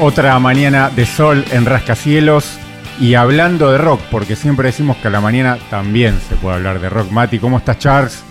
Otra mañana de sol en rascacielos y hablando de rock, porque siempre decimos que a la mañana también se puede hablar de rock. Mati, ¿cómo estás, Charles?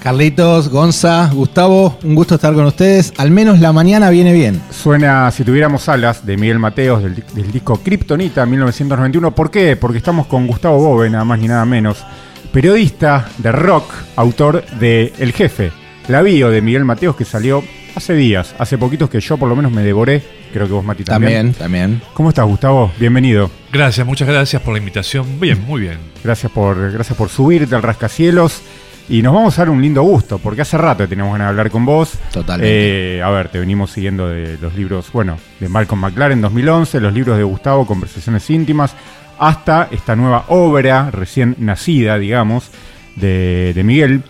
Carlitos, Gonza, Gustavo, un gusto estar con ustedes. Al menos la mañana viene bien. Suena Si tuviéramos alas de Miguel Mateos del, del disco Kryptonita 1991. ¿Por qué? Porque estamos con Gustavo Bove, nada más ni nada menos. Periodista de rock, autor de El Jefe, la bio de Miguel Mateos que salió hace días, hace poquitos que yo por lo menos me devoré. Creo que vos, Mati, también. También, también. ¿Cómo estás, Gustavo? Bienvenido. Gracias, muchas gracias por la invitación. Bien, muy bien. Gracias por, gracias por subirte al rascacielos. Y nos vamos a dar un lindo gusto, porque hace rato que teníamos ganas de hablar con vos. Totalmente. Eh, a ver, te venimos siguiendo de los libros, bueno, de Malcolm McLaren 2011, los libros de Gustavo, Conversaciones íntimas, hasta esta nueva obra recién nacida, digamos, de, de Miguel.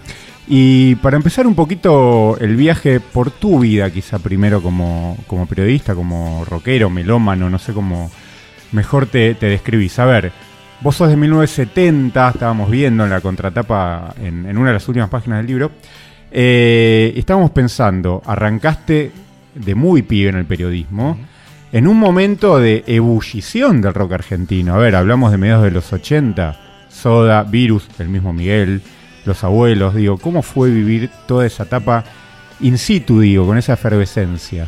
Y para empezar un poquito el viaje por tu vida, quizá primero como, como periodista, como rockero, melómano, no sé cómo mejor te, te describís. A ver, vos sos de 1970, estábamos viendo en la contratapa, en, en una de las últimas páginas del libro, eh, estábamos pensando, arrancaste de muy pibe en el periodismo, en un momento de ebullición del rock argentino. A ver, hablamos de mediados de los 80, Soda, Virus, el mismo Miguel, los abuelos, digo, ¿cómo fue vivir toda esa etapa in situ, digo, con esa efervescencia?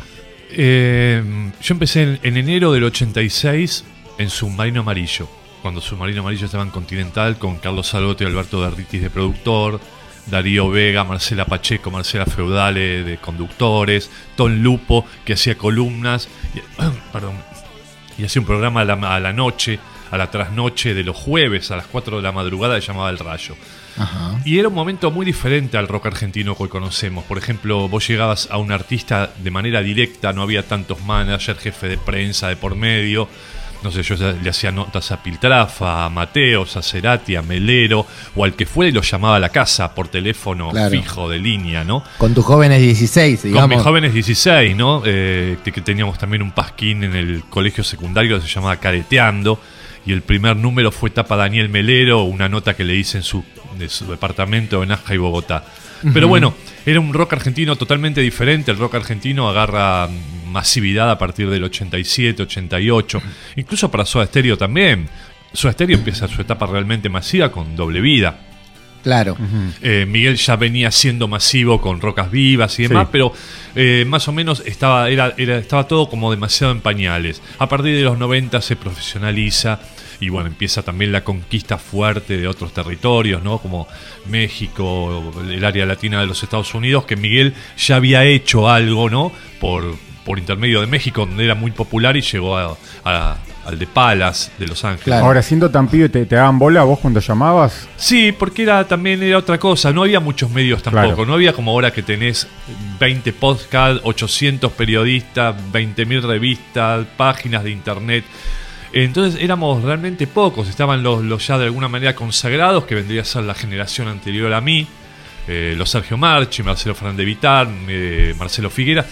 Eh, yo empecé en, en enero del 86 en Submarino Amarillo, cuando Submarino Amarillo estaba en Continental con Carlos Salote y Alberto Derritis de productor, Darío Vega, Marcela Pacheco, Marcela Feudale de conductores, Ton Lupo que hacía columnas, y, perdón, y hacía un programa a la, a la noche, a la trasnoche de los jueves a las 4 de la madrugada llamaba El Rayo. Ajá. Y era un momento muy diferente al rock argentino que hoy conocemos. Por ejemplo, vos llegabas a un artista de manera directa, no había tantos managers, jefe de prensa de por medio. No sé, yo le hacía notas a Piltrafa, a Mateos, a Cerati, a Melero, o al que fuera y lo llamaba a la casa por teléfono Claro. fijo de línea, ¿no? Con tus jóvenes 16, Con digamos. mis jóvenes 16, ¿no? Eh, que, que teníamos también un pasquín en el colegio secundario que se llamaba Careteando. Y el primer número fue tapa Daniel Melero, una nota que le hice en su, de su departamento en Aja y Bogotá. Pero bueno, era un rock argentino totalmente diferente. El rock argentino agarra masividad a partir del 87, 88. Incluso para Soda Stereo también. Soda Stereo empieza su etapa realmente masiva con doble vida. Claro. Eh, Miguel ya venía siendo masivo con rocas vivas y demás, Sí. pero eh, más o menos estaba, era, era- estaba todo como demasiado en pañales. A partir de los 90 se profesionaliza y bueno, empieza también la conquista fuerte de otros territorios, ¿no? Como México, el área latina de los Estados Unidos, que Miguel ya había hecho algo, ¿no? Por, por intermedio de México, donde era muy popular y llegó a- a- al de Palas de Los Ángeles. Claro. Ahora, siendo tan pibe, ¿te, te daban bola vos cuando llamabas? Sí, porque era también era otra cosa, no había muchos medios tampoco, Claro. no había como ahora que tenés 20 podcasts, 800 periodistas, 20.000 revistas, páginas de internet. Entonces éramos realmente pocos, estaban los, los ya de alguna manera consagrados, que vendría a ser la generación anterior a mí, eh, los Sergio Marchi, Marcelo Fernández Vitar, eh, Marcelo Figuera,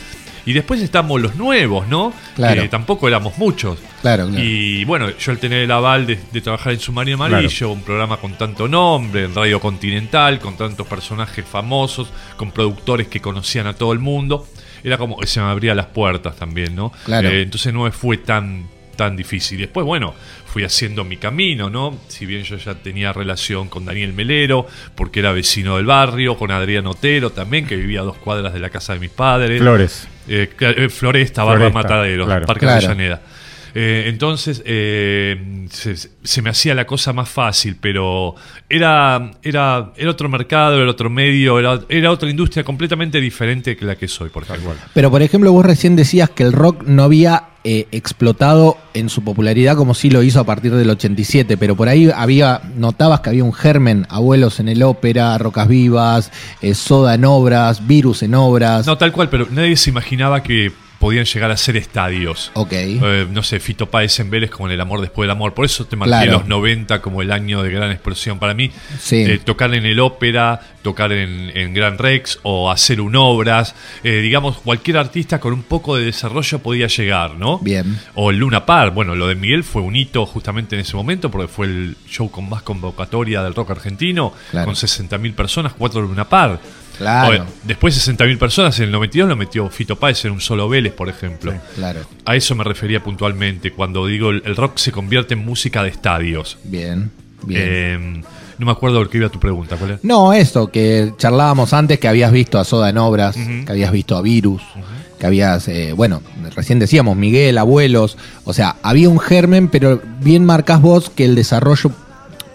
y después estamos los nuevos, ¿no? Claro. Que tampoco éramos muchos. Claro, claro. Y bueno, yo al tener el aval de, de trabajar en Submarino Amarillo, un programa con tanto nombre, en Radio Continental, con tantos personajes famosos, con productores que conocían a todo el mundo, era como que se me abría las puertas también, ¿no? Claro. Eh, entonces no me fue tan, tan difícil. Después, bueno, fui haciendo mi camino, ¿no? Si bien yo ya tenía relación con Daniel Melero, porque era vecino del barrio, con Adrián Otero también, que vivía a dos cuadras de la casa de mis padres. Flores. Eh, eh, Floresta, Barba Floresta, Mataderos, claro. Parque Claro. Avellaneda. Eh, entonces eh, se, se me hacía la cosa más fácil, pero era, era, era otro mercado, era otro medio, era, era otra industria completamente diferente que la que soy, por ejemplo. Pero por ejemplo, vos recién decías que el rock no había eh, explotado en su popularidad como sí lo hizo a partir del 87, pero por ahí había, notabas que había un germen, abuelos en el ópera, rocas vivas, eh, soda en obras, virus en obras. No, tal cual, pero nadie se imaginaba que podían llegar a ser estadios. Ok. Eh, no sé, Fito Páez en Vélez con El Amor Después del Amor. Por eso te marqué Claro. los 90 como el año de gran explosión. Para mí, Sí. eh, tocar en el ópera, tocar en, en Gran Rex o hacer un obras, eh, digamos, cualquier artista con un poco de desarrollo podía llegar, ¿no? Bien. O el Luna Park. Bueno, lo de Miguel fue un hito justamente en ese momento porque fue el show con más convocatoria del rock argentino, Claro. con 60.000 personas, cuatro Luna Park. Claro. Después 60.000 personas, en el 92 lo metió Fito Páez en un solo Vélez, por ejemplo. Claro. A eso me refería puntualmente, cuando digo el, el rock se convierte en música de estadios. Bien, bien. Eh, no me acuerdo de qué iba tu pregunta, ¿cuál es? No, esto, que charlábamos antes, que habías visto a Soda en obras, que habías visto a Virus, que habías, eh, bueno, recién decíamos, Miguel, Abuelos, o sea, había un germen, pero bien marcás vos que el desarrollo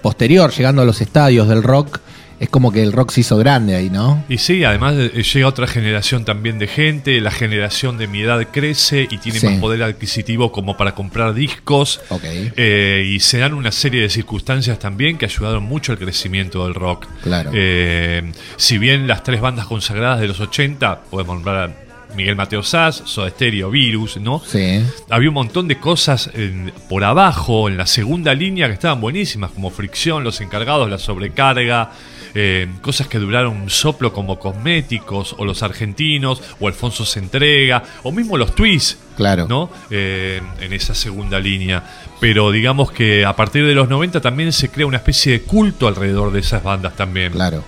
posterior, llegando a los estadios del rock, es como que el rock se hizo grande ahí, ¿no? Y sí, además eh, llega otra generación también de gente, la generación de mi edad crece y tiene Sí. más poder adquisitivo como para comprar discos. Ok. Eh, y se dan una serie de circunstancias también que ayudaron mucho al crecimiento del rock. Claro. Eh, si bien las tres bandas consagradas de los 80, podemos nombrar a Miguel Mateo Sass, Soda Stereo, Virus, ¿no? Sí, Había un montón de cosas en- por abajo, en la segunda línea, que estaban buenísimas, como Fricción, Los Encargados, La Sobrecarga, eh, cosas que duraron un soplo como Cosméticos, o Los Argentinos, o Alfonso se entrega, o mismo los Twists, claro. ¿no? Eh, en esa segunda línea. Pero digamos que a partir de los 90 también se crea una especie de culto alrededor de esas bandas también. Claro.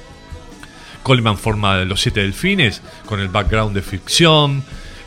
Coleman forma Los Siete Delfines con el background de ficción.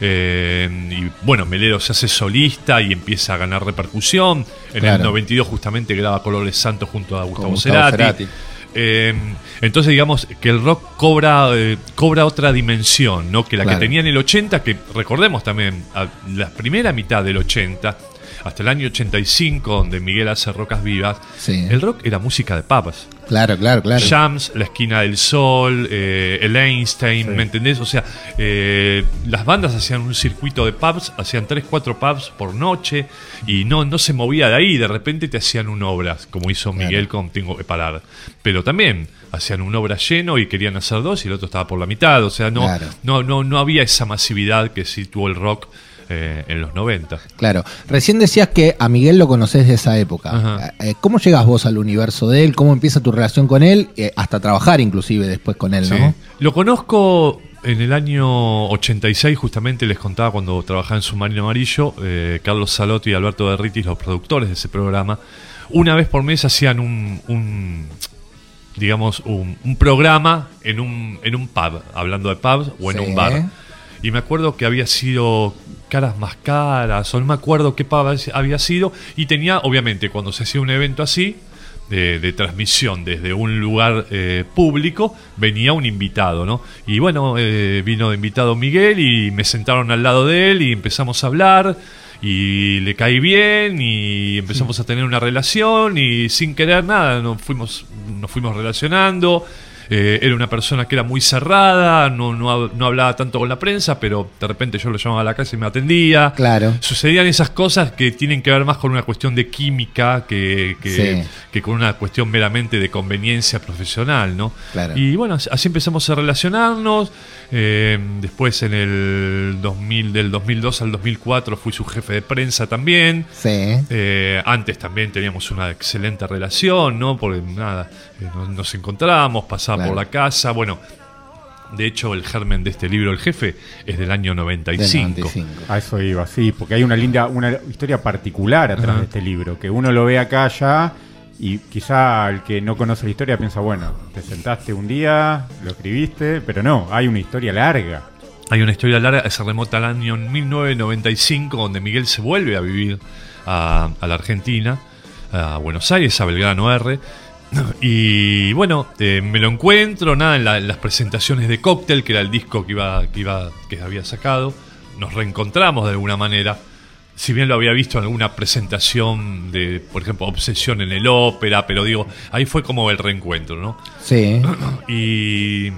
eh, y bueno, Melero se hace solista y empieza a ganar repercusión. En el Claro. 92 justamente graba Colores Santos junto a Gustavo, Gustavo Cerati. Cerati. Eh, entonces digamos que el rock cobra, eh, cobra otra dimensión, ¿no? Que la Claro. que tenía en el 80, que recordemos también, a la primera mitad del 80, hasta el año 85, donde Miguel hace Rocas Vivas, Sí. el rock era música de papas. Claro, claro, claro. Shams, La Esquina del Sol, eh, el Einstein, Sí. ¿me entendés? O sea, eh, las bandas hacían un circuito de pubs, hacían 3, 4 pubs por noche y no, no se movía de ahí, de repente te hacían un obras, como hizo Claro. Miguel con Tengo que parar. Pero también hacían un obra lleno y querían hacer dos y el otro estaba por la mitad, o sea, no, Claro. no, no, no había esa masividad que sí tuvo el rock eh, en los 90. Claro. Recién decías que a Miguel lo conocés de esa época. Ajá. Eh, ¿Cómo llegas vos al universo de él? ¿Cómo empieza tu relación con él? Eh, hasta trabajar inclusive después con él, Sí. ¿no? Lo conozco en el año 86, justamente les contaba cuando trabajaba en Submarino Amarillo, eh, Carlos Salotti y Alberto Derritis, los productores de ese programa, una vez por mes hacían un, un, digamos, un, un programa en un, en un pub, hablando de pubs o en Sí. un bar. Y me acuerdo que había sido caras más caras, o no me acuerdo qué había sido, y tenía, obviamente, cuando se hacía un evento así, de, de transmisión desde un lugar eh, público, venía un invitado, ¿no? Y bueno, eh, vino de invitado Miguel y me sentaron al lado de él y empezamos a hablar y le caí bien y empezamos a tener una relación y sin querer nada nos fuimos, nos fuimos relacionando. Eh, era una persona que era muy cerrada, no, no, no hablaba tanto con la prensa, pero de repente yo lo llamaba a la casa y me atendía. Claro. Sucedían esas cosas que tienen que ver más con una cuestión de química que, que, Sí. que con una cuestión meramente de conveniencia profesional, ¿no? Claro. Y bueno, así empezamos a relacionarnos. eh, después en el 2000, del 2002 al 2004 fui su jefe de prensa también. Sí. Eh, antes también teníamos una excelente relación, ¿no? Porque nada, nos, nos encontramos, pasaba Claro. por la casa. Bueno, de hecho, el germen de este libro, El Jefe, es del año Del 95. 95. A eso iba, sí, porque hay una linda, una historia particular atrás de este libro, que uno lo ve acá ya y quizá el que no conoce la historia piensa, bueno, te sentaste un día, lo escribiste, pero no, hay una historia larga. Hay una historia larga se remota al año 1995, donde Miguel se vuelve a vivir a, a la Argentina, a Buenos Aires, a Belgrano R. Y bueno, eh, me lo encuentro, nada, en, la- en las presentaciones de Cóctel, que era el disco que iba, que iba, que había sacado. Nos reencontramos de alguna manera. Si bien lo había visto en alguna presentación de, por ejemplo, Obsesión en el ópera, pero digo, ahí fue como el reencuentro, ¿no? Sí. Y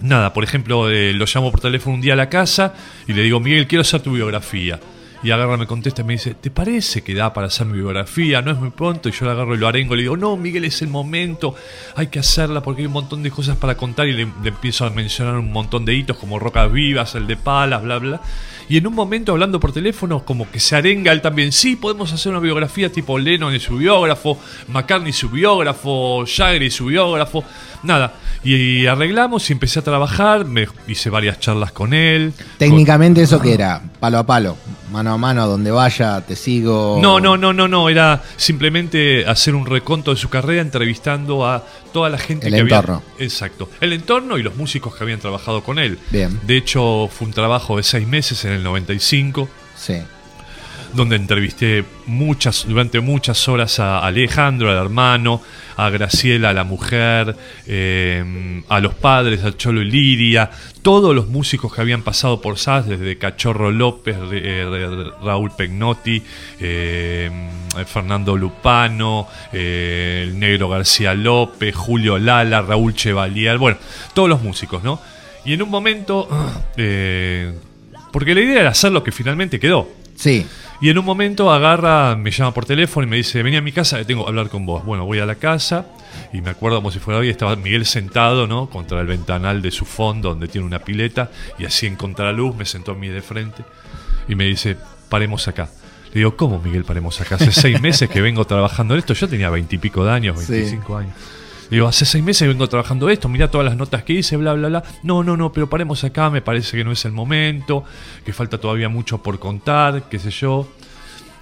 nada, por ejemplo, eh, lo llamo por teléfono un día a la casa y le digo, Miguel, quiero hacer tu biografía. Y agarra, me contesta y me dice, ¿te parece que da para hacer mi biografía? No es muy pronto. Y yo le agarro y lo arengo y le digo, no, Miguel, es el momento, hay que hacerla porque hay un montón de cosas para contar. Y le, le empiezo a mencionar un montón de hitos como Rocas Vivas, el de Palas, bla, bla. Y en un momento, hablando por teléfono, como que se arenga él también. Sí, podemos hacer una biografía tipo Lennon y su biógrafo, McCartney su biógrafo, Jagger y su biógrafo. Nada. Y, arreglamos y empecé a trabajar. Me hice varias charlas con él. Técnicamente eso que era palo a palo, mano mano a mano a donde vaya, te sigo. No, no, no, no, no. Era simplemente hacer un reconto de su carrera entrevistando a toda la gente El que entorno. había. Exacto. El entorno y los músicos que habían trabajado con él. Bien. De hecho, fue un trabajo de seis meses en el 95 Sí. Donde entrevisté muchas, durante muchas horas a Alejandro, al hermano, a Graciela, a la mujer, eh, a los padres, a Cholo y Lidia, todos los músicos que habían pasado por SAS, desde Cachorro López, eh, Ra- Raúl Pegnotti, eh, Fernando Lupano, el negro García López, Julio Lala, Raúl Chevalier, bueno, todos los músicos, ¿no? Y en un momento, porque la idea era hacer lo que finalmente quedó. Sí. Y en un momento agarra, me llama por teléfono y me dice, vení a mi casa que tengo que hablar con vos. Bueno, voy a la casa y me acuerdo como si fuera hoy, estaba Miguel sentado, ¿no? Contra el ventanal de su fondo donde tiene una pileta y así en contraluz me sentó a mí de frente y me dice, paremos acá. Le digo, ¿cómo Miguel paremos acá? Hace seis meses que vengo trabajando en esto, yo tenía veintipico de años, Sí. veinticinco años. Digo, hace seis meses vengo trabajando esto, mira todas las notas que hice, bla, bla, bla. No, no, no, pero paremos acá, me parece que no es el momento, que falta todavía mucho por contar, qué sé yo.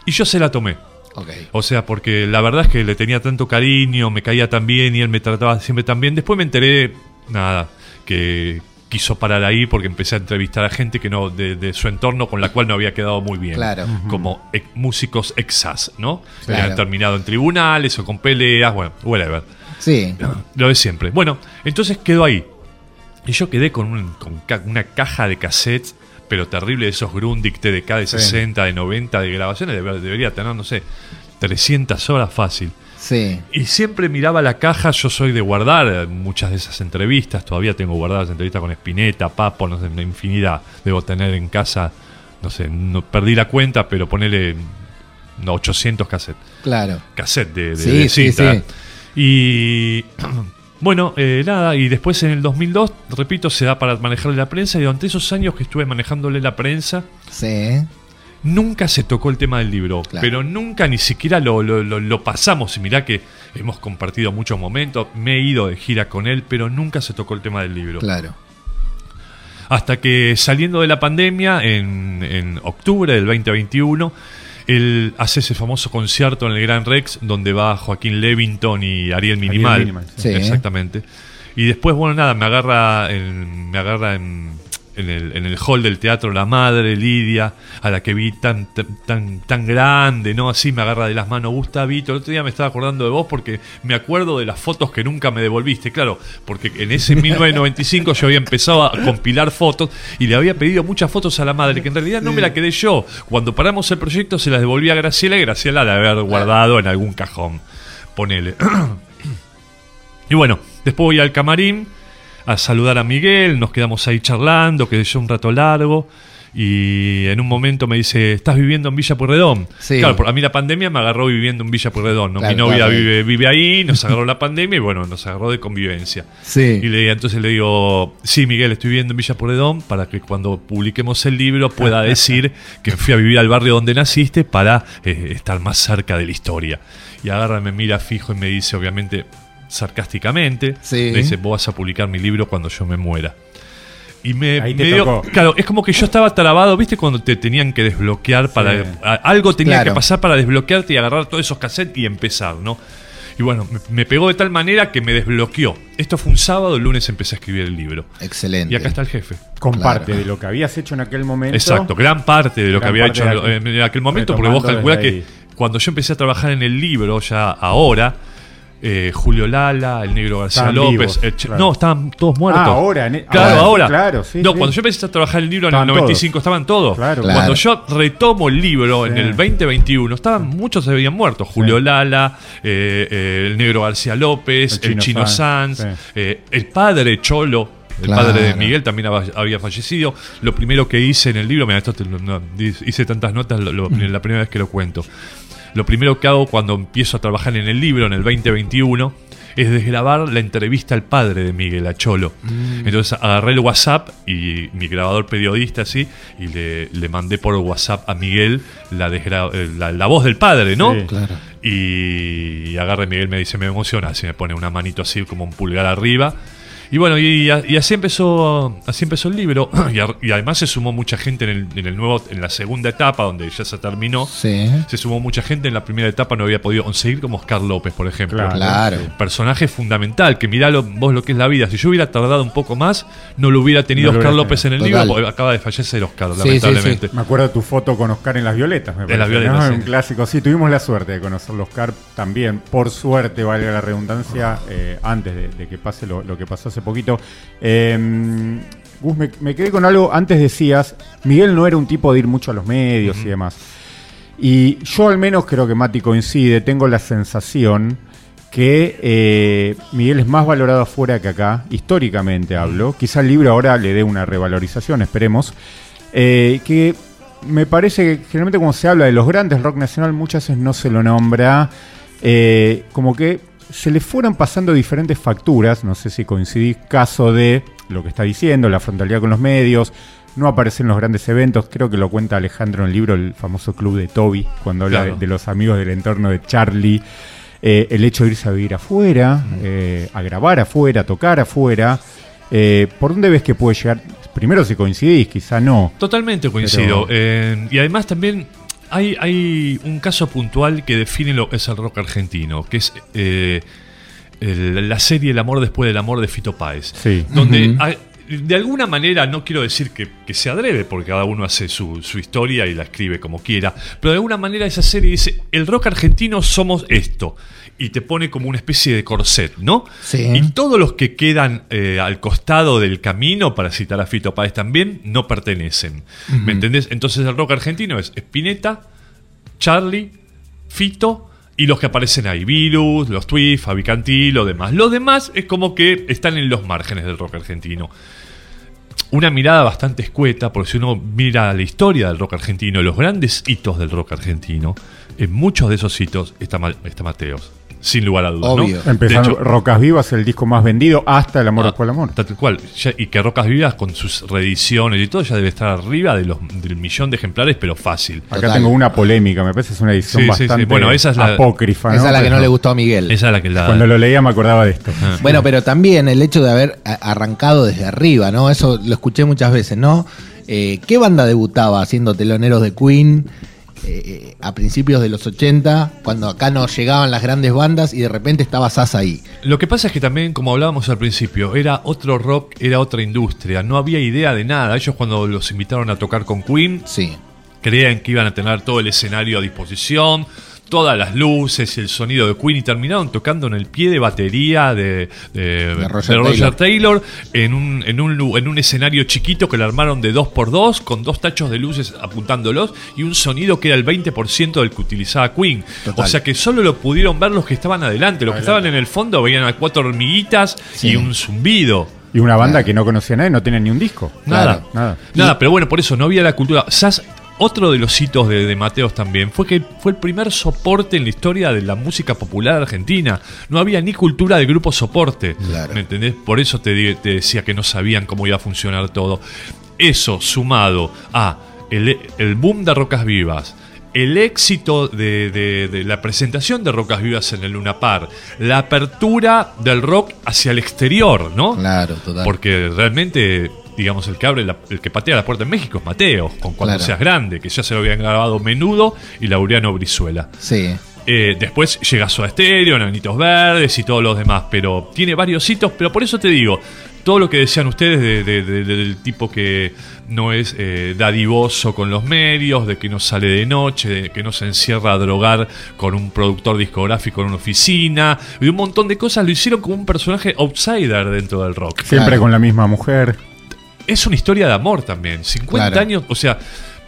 Y yo se la tomé. Ok. O sea, porque la verdad es que le tenía tanto cariño, me caía tan bien y él me trataba siempre tan bien. Después me enteré, nada, que quiso parar ahí porque empecé a entrevistar a gente que no de, de su entorno con la cual no había quedado muy bien. Claro. Como ex- músicos exas, ¿no? Que habían terminado en tribunales o con peleas, bueno, whatever. Sí. Lo de siempre. Bueno, entonces quedó ahí. Y yo quedé con, un- con ca- una caja de cassettes, pero terrible, de esos Grundig TDK de 60, de 90, de grabaciones. Debe- debería tener, no sé, 300 horas fácil. Sí. Y siempre miraba la caja, yo soy de guardar muchas de esas entrevistas, todavía tengo guardadas entrevistas con Spinetta, Papo, no sé, una infinidad. Debo tener en casa, no sé, no perdí la cuenta, pero ponele no, 800 cassettes Claro. cassette de, de- Sí, de sí, cinta. sí. Y bueno, eh, nada, y después en el 2002, repito, se da para manejarle la prensa y durante esos años que estuve manejándole la prensa, Sí. nunca se tocó el tema del libro, Claro. pero nunca ni siquiera lo, lo- lo- lo pasamos. Y mirá que hemos compartido muchos momentos, me he ido de gira con él, pero nunca se tocó el tema del libro. Claro. Hasta que saliendo de la pandemia, en, en octubre del 2021, él hace ese famoso concierto en el Gran Rex donde va Joaquín Levington y Ariel Minimal. Minimal, sí. Sí. Exactamente. Y después, bueno, nada, me agarra en, me agarra en, en el, en el hall del teatro la madre, Lidia, a la que vi tan, tan, tan, tan grande, ¿no? Así me agarra de las manos, Gustavito. El otro día me estaba acordando de vos porque me acuerdo de las fotos que nunca me devolviste, claro, porque en ese 1995 yo había empezado a compilar fotos y le había pedido muchas fotos a la madre, que en realidad no me la quedé yo. Cuando paramos el proyecto se las devolví a Graciela y Graciela la había guardado en algún cajón. Ponele. Y bueno, después voy al camarín a saludar a Miguel, nos quedamos ahí charlando, quedé yo un rato largo. Y en un momento me dice, ¿estás viviendo en Villa Pueyrredón? Sí. Claro, por- a mí la pandemia me agarró viviendo en Villa Pueyrredón. ¿no? Claro, Mi novia claro. vive, vive ahí, nos agarró la pandemia y bueno, nos agarró de convivencia. Sí. Y le, entonces le digo, sí, Miguel, estoy viviendo en Villa Pueyrredón para que cuando publiquemos el libro pueda decir que fui a vivir al barrio donde naciste para eh, estar más cerca de la historia. Y agarra, me mira fijo y me dice, obviamente, sarcásticamente, Sí. me dice, vos vas a publicar mi libro cuando yo me muera. Y me, Ahí te me dio- tocó. claro, es como que yo estaba trabado, ¿viste? Cuando te tenían que desbloquear para. Sí. a- algo tenía Claro. que pasar para desbloquearte y agarrar todos esos cassettes y empezar, ¿no? Y bueno, me, me pegó de tal manera que me desbloqueó. Esto fue un sábado, el lunes empecé a escribir el libro. Excelente. Y acá está el jefe. Con Claro. parte de lo que habías hecho en aquel momento. Exacto, gran parte de lo que Gran había parte hecho de en, aquel- en aquel momento, porque vos retomando calculás desde que ahí. cuando yo empecé a trabajar en el libro, ya ahora, eh, Julio Lala, el negro García Estaban López, vivos, claro. no, estaban todos muertos. Ah, ahora, Claro, ahora, ahora. claro, sí, no, sí. cuando yo empecé a trabajar el libro en el 95 estaban todos. Claro. Claro. Cuando yo retomo el libro en el 2021, estaban muchos se habían muerto. Julio Lala, eh, eh, el negro García López, El el Chino Chino Sanz, eh, el padre Cholo. El Claro. padre de Miguel también hab- había fallecido. Lo primero que hice en el libro, mira, esto te lo- no, hice tantas notas, lo- lo- la primera vez que lo cuento. Lo primero que hago cuando empiezo a trabajar en el libro, en el 2021, es desgrabar la entrevista al padre de Miguel, a Cholo. Entonces agarré el WhatsApp y mi grabador periodista así, y le, le mandé por WhatsApp a Miguel la, desgra- eh, la, la voz del padre, ¿no? Sí. Claro. Y agarra y Miguel me dice, me emociona, así me pone una manito así como un pulgar arriba. Y bueno, y, y así empezó así empezó el libro. Y, a- y además se sumó mucha gente en el, en el nuevo, en la segunda etapa, donde ya se terminó. Sí. Se sumó mucha gente en la primera etapa, no había podido conseguir como Oscar López, por ejemplo. Claro. Claro. Personaje fundamental, que mirá lo- vos lo que es la vida. Si yo hubiera tardado un poco más, no lo hubiera tenido No lo Oscar hubiera López en el libro, porque acaba de fallecer Oscar, Sí, sí, lamentablemente. Me acuerdo de tu foto con Oscar en las violetas, me En las parece, violetas, ¿no? sí. Un clásico. Sí, tuvimos la suerte de conocerlo Oscar también. Por suerte, valga la redundancia, eh, antes de, de que pase lo, lo que pasó hace poquito. Eh, Gus, me, me quedé con algo. Antes decías, Miguel no era un tipo de ir mucho a los medios y demás. Y yo al menos creo que Mati coincide, tengo la sensación que eh, Miguel es más valorado afuera que acá, históricamente hablo. Quizá el libro ahora le dé una revalorización, esperemos. Eh, que me parece que generalmente cuando se habla de los grandes rock nacional muchas veces no se lo nombra. eh, como que se le fueron pasando diferentes facturas, no sé si coincidís, caso de lo que está diciendo, la frontalidad con los medios, no aparece en los grandes eventos, creo que lo cuenta Alejandro en el libro, el famoso club de Toby, cuando habla Claro. de, de los amigos del entorno de Charlie, eh, el hecho de irse a vivir afuera, eh, a grabar afuera, a tocar afuera, eh, ¿por dónde ves que puede llegar? Primero si coincidís, quizá no. Totalmente coincido. Pero- Eh, y además también hay, hay un caso puntual que define lo que es el rock argentino, que es eh, el- la serie El amor después del amor de Fito Páez. Sí. Donde hay- de alguna manera, no quiero decir que, que se adrede, porque cada uno hace su, su historia y la escribe como quiera, pero de alguna manera esa serie dice, el rock argentino somos esto, y te pone como una especie de corset, ¿no? Sí. Y todos los que quedan eh, al costado del camino, para citar a Fito Páez también, no pertenecen. ¿Me entendés? Entonces el rock argentino es Spinetta, Charlie, Fito y los que aparecen ahí, Virus, los Twist, Fabi Cantí, lo demás. Lo demás es como que están en los márgenes del rock argentino. Una mirada bastante escueta, porque si uno mira la historia del rock argentino, los grandes hitos del rock argentino, en muchos de esos hitos está, está Mateos. Sin lugar a dudas. ¿no? Obvio. Empezando, De hecho, Rocas Vivas, el disco más vendido, hasta El Amor Ah, después del Amor. Tal cual. Ya- y que Rocas Vivas con sus reediciones y todo ya debe estar arriba de los, del millón de ejemplares, pero fácil. Acá tengo una polémica, me parece que es una edición Sí, sí, sí. bastante Bueno, esa es la- apócrifa. Esa es la que Pero no le gustó a Miguel. Esa es la que la. Cuando lo leía me acordaba de esto. Ah. Bueno, pero también el hecho de haber arrancado desde arriba, ¿no? Eso lo escuché muchas veces, ¿no? Eh, ¿Qué banda debutaba haciendo teloneros de Queen eh, a principios de los 80, cuando acá no llegaban las grandes bandas y de repente estaba Sasa ahí? Lo que pasa es que también, como hablábamos al principio, era otro rock, era otra industria, no había idea de nada. Ellos cuando los invitaron a tocar con Queen, Sí. creían que iban a tener todo el escenario a disposición, todas las luces y el sonido de Queen y terminaron tocando en el pie de batería de, de- De Roger de Roger Taylor. Taylor, en, un, en, un, en un escenario chiquito que lo armaron de 2x2 con dos tachos de luces apuntándolos y un sonido que era el 20% del que utilizaba Queen. Total. O sea que solo lo pudieron ver los que estaban adelante, los que estaban en el fondo veían a cuatro hormiguitas Sí. y un zumbido. Y una banda que no conocía a nadie, no tenía ni un disco. Nada. Claro. Nada. Nada, pero bueno, por eso no había la cultura. Sas- otro de los hitos de, de Mateos también fue que fue el primer soporte en la historia de la música popular argentina. No había ni cultura de grupo soporte. Claro. ¿Me entendés? Por eso te, decía que no sabían cómo iba a funcionar todo. Eso sumado a el, el boom de Rocas Vivas, el éxito de, de- de la presentación de Rocas Vivas en el Luna Par, la apertura del rock hacia el exterior, ¿no? Claro, total. Porque realmente, digamos, el que abre la- el que patea la puerta en México es Mateo, con cuando Claro. seas grande, que ya se lo habían grabado Menudo y Laureano Brizuela. Sí. Eh, después llega Soda Stereo, Nanitos Verdes y todos los demás, pero tiene varios hitos, pero por eso te digo, todo lo que decían ustedes de- de- de- del tipo que no es eh, dadivoso con los medios, de que no sale de noche, de que no se encierra a drogar con un productor discográfico en una oficina, y un montón de cosas lo hicieron como un personaje outsider dentro del rock Siempre Claro. con la misma mujer. Es una historia de amor también. 50 Claro. años, o sea,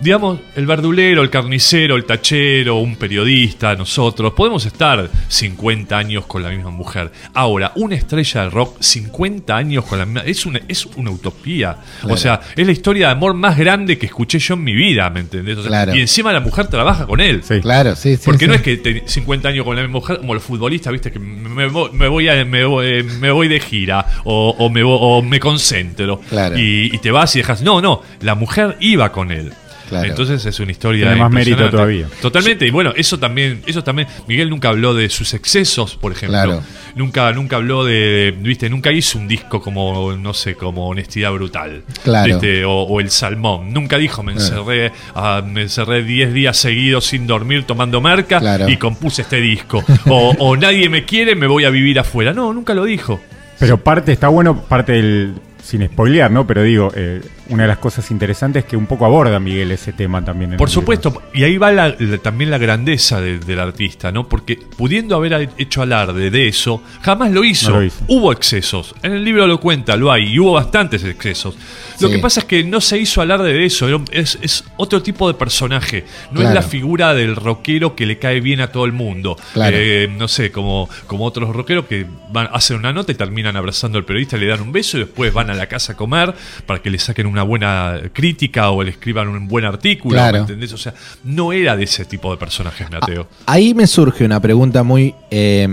digamos, el verdulero, el carnicero, el tachero, un periodista, nosotros, podemos estar 50 años con la misma mujer. Ahora, una estrella del rock, 50 años con la misma. Es una, es una utopía. Claro. O sea, es la historia de amor más grande que escuché yo en mi vida, ¿me entendés? O sea, Claro. Y encima la mujer trabaja con él. Sí. Claro, sí, sí. Porque sí. no es que te- 50 años con la misma mujer, como los futbolistas, viste, que me, voy- me voy, a- me, voy, me voy de gira o, o me, o me concentro Claro. y, y te vas y dejas. No, no, la mujer iba con él. Claro. Entonces es una historia. Tiene más mérito todavía. Totalmente. Y bueno, eso también, eso también. Miguel nunca habló de sus excesos, por ejemplo. Claro. Nunca, nunca habló de, viste, nunca hizo un disco como, no sé, como Honestidad Brutal. Claro. ¿Viste? O, o El Salmón. Nunca dijo, me Claro. encerré, ah, me encerré 10 días seguidos sin dormir tomando merca Claro. y compuse este disco. o, o nadie me quiere, me voy a vivir afuera. No, nunca lo dijo. Pero parte, está bueno, parte del. Sin spoilear, ¿no? Pero digo, eh, una de las cosas interesantes es que un poco aborda Miguel ese tema también. en Por supuesto, y ahí va la- la- también la grandeza de- del artista, ¿no? Porque pudiendo haber hecho alarde de eso, jamás lo hizo. No lo hizo. Hubo excesos. En el libro lo cuenta, lo hay, y hubo bastantes excesos. Lo Sí. que pasa es que no se hizo alarde de eso, un- es, es otro tipo de personaje. No es la figura del rockero que le cae bien a todo el mundo. Claro. Eh, no sé, como, como otros rockeros que van, hacen una nota y terminan abrazando al periodista, le dan un beso y después van a la casa a comer para que le saquen una buena crítica o le escriban un buen artículo. Claro. ¿me entendés? O sea, no era de ese tipo de personajes, Mateo. Ahí me surge una pregunta muy... eh,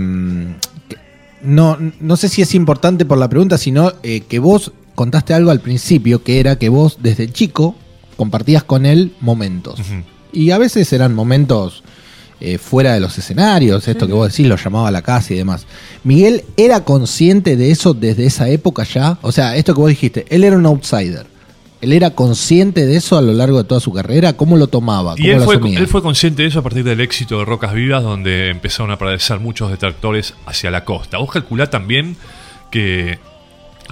no, no sé si es importante por la pregunta, sino eh, que vos contaste algo al principio, que era que vos desde chico compartías con él momentos. Y a veces eran momentos eh, fuera de los escenarios, esto que vos decís, lo llamaba a la casa y demás. ¿Miguel era consciente de eso desde esa época ya? O sea, esto que vos dijiste, él era un outsider. ¿Él era consciente de eso a lo largo de toda su carrera? ¿Cómo lo tomaba? ¿Cómo Y él lo fue, asumía? él fue consciente de eso a partir del éxito de Rocas Vivas, donde empezaron a aparecer muchos detractores hacia la costa. Vos calculá también que,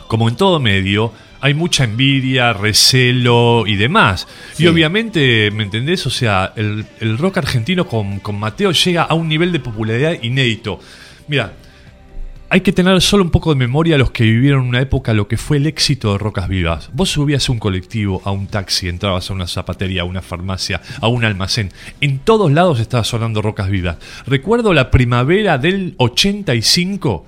como en todo medio, hay mucha envidia, recelo y demás. Sí. Y obviamente, ¿me entendés? O sea, el, el rock argentino con, con Mateo llega a un nivel de popularidad inédito. Mira, hay que tener solo un poco de memoria a los que vivieron una época lo que fue el éxito de Rocas Vivas. Vos subías a un colectivo, a un taxi, entrabas a una zapatería, a una farmacia, a un almacén. En todos lados estaba sonando Rocas Vivas. Recuerdo la primavera del 85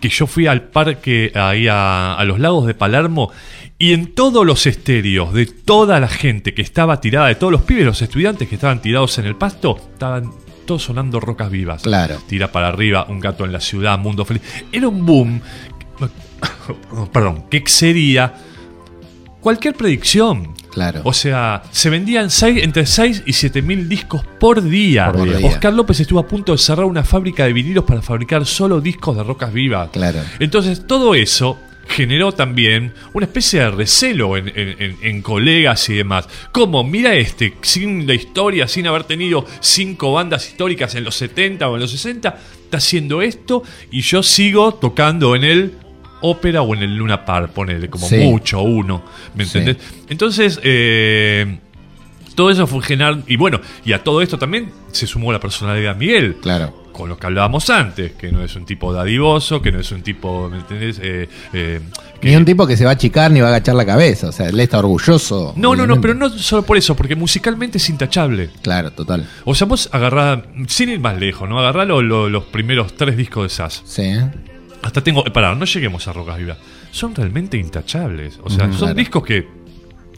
que yo fui al parque ahí a, los lagos de Palermo y en todos los estéreos de toda la gente que estaba tirada, de todos los pibes, los estudiantes que estaban tirados en el pasto, estaban todos sonando rocas vivas. Claro. Tira para arriba, un gato en la ciudad, mundo feliz. Era un boom, perdón, que excedía cualquier predicción. Claro. O sea, se vendían seis- entre 6 y 7 mil discos por día. Por día. Oscar López estuvo a punto de cerrar una fábrica de vinilos para fabricar solo discos de rocas vivas. Claro. Entonces, todo eso generó también una especie de recelo en, en- en- en colegas y demás. Como, mira este, sin la historia, sin haber tenido cinco bandas históricas en los 70 o en los 60, está haciendo esto y yo sigo tocando en el ópera o en el Luna Park, ponele, como Sí. mucho uno, ¿me Sí. entendés? Entonces, eh, todo eso fue generar, y bueno, y a todo esto también se sumó la personalidad de Miguel Claro. Con lo que hablábamos antes, que no es un tipo dadivoso, que no es un tipo, ¿me entendés? Eh, eh, que- Ni un tipo que se va a achicar ni va a agachar la cabeza. O sea, él está orgulloso. No, no, no, pero no solo por eso, porque musicalmente es intachable. Claro, total. O sea, vos agarrá, sin ir más lejos, ¿no? Agarrá lo- lo- los primeros tres discos de SAS. Sí. Hasta tengo, eh, pará, no lleguemos a Rocas Vivas. Son realmente intachables. O sea, son claro. discos que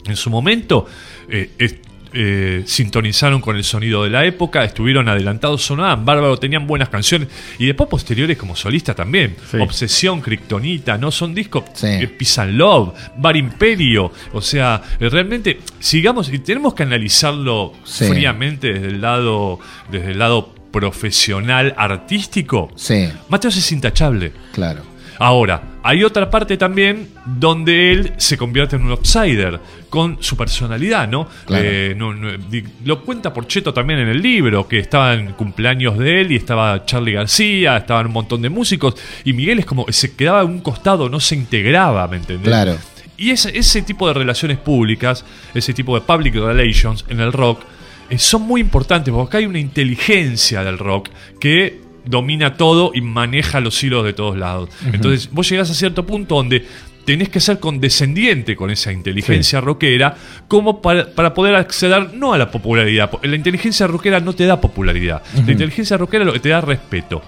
en su momento eh, es- eh, sintonizaron con el sonido de la época, estuvieron adelantados, sonaban bárbaro, tenían buenas canciones. Y después posteriores como solista también. Sí. Obsesión, Kryptonita, ¿no? Son discos Sí. eh, and Love, Bar Imperio. O sea, eh, realmente, sigamos, y tenemos que analizarlo Sí. fríamente desde el lado, desde el lado profesional, artístico. Sí, Mateos es intachable. claro. Ahora, hay otra parte también donde él se convierte en un outsider con su personalidad, ¿no? Claro. Eh, no- no, di- lo cuenta Porcheto también en el libro, que estaban cumpleaños de él y estaba Charlie García, estaban un montón de músicos, y Miguel es como, se quedaba en un costado, no se integraba, ¿me entendés? Claro. Y ese, ese tipo de relaciones públicas, ese tipo de public relations en el rock, eh, son muy importantes, porque acá hay una inteligencia del rock que domina todo y maneja los hilos de todos lados. Entonces, vos llegás a cierto punto donde tenés que ser condescendiente con esa inteligencia rockera como para, para poder acceder no a la popularidad. La inteligencia rockera no te da popularidad. La inteligencia rockera lo que te da respeto.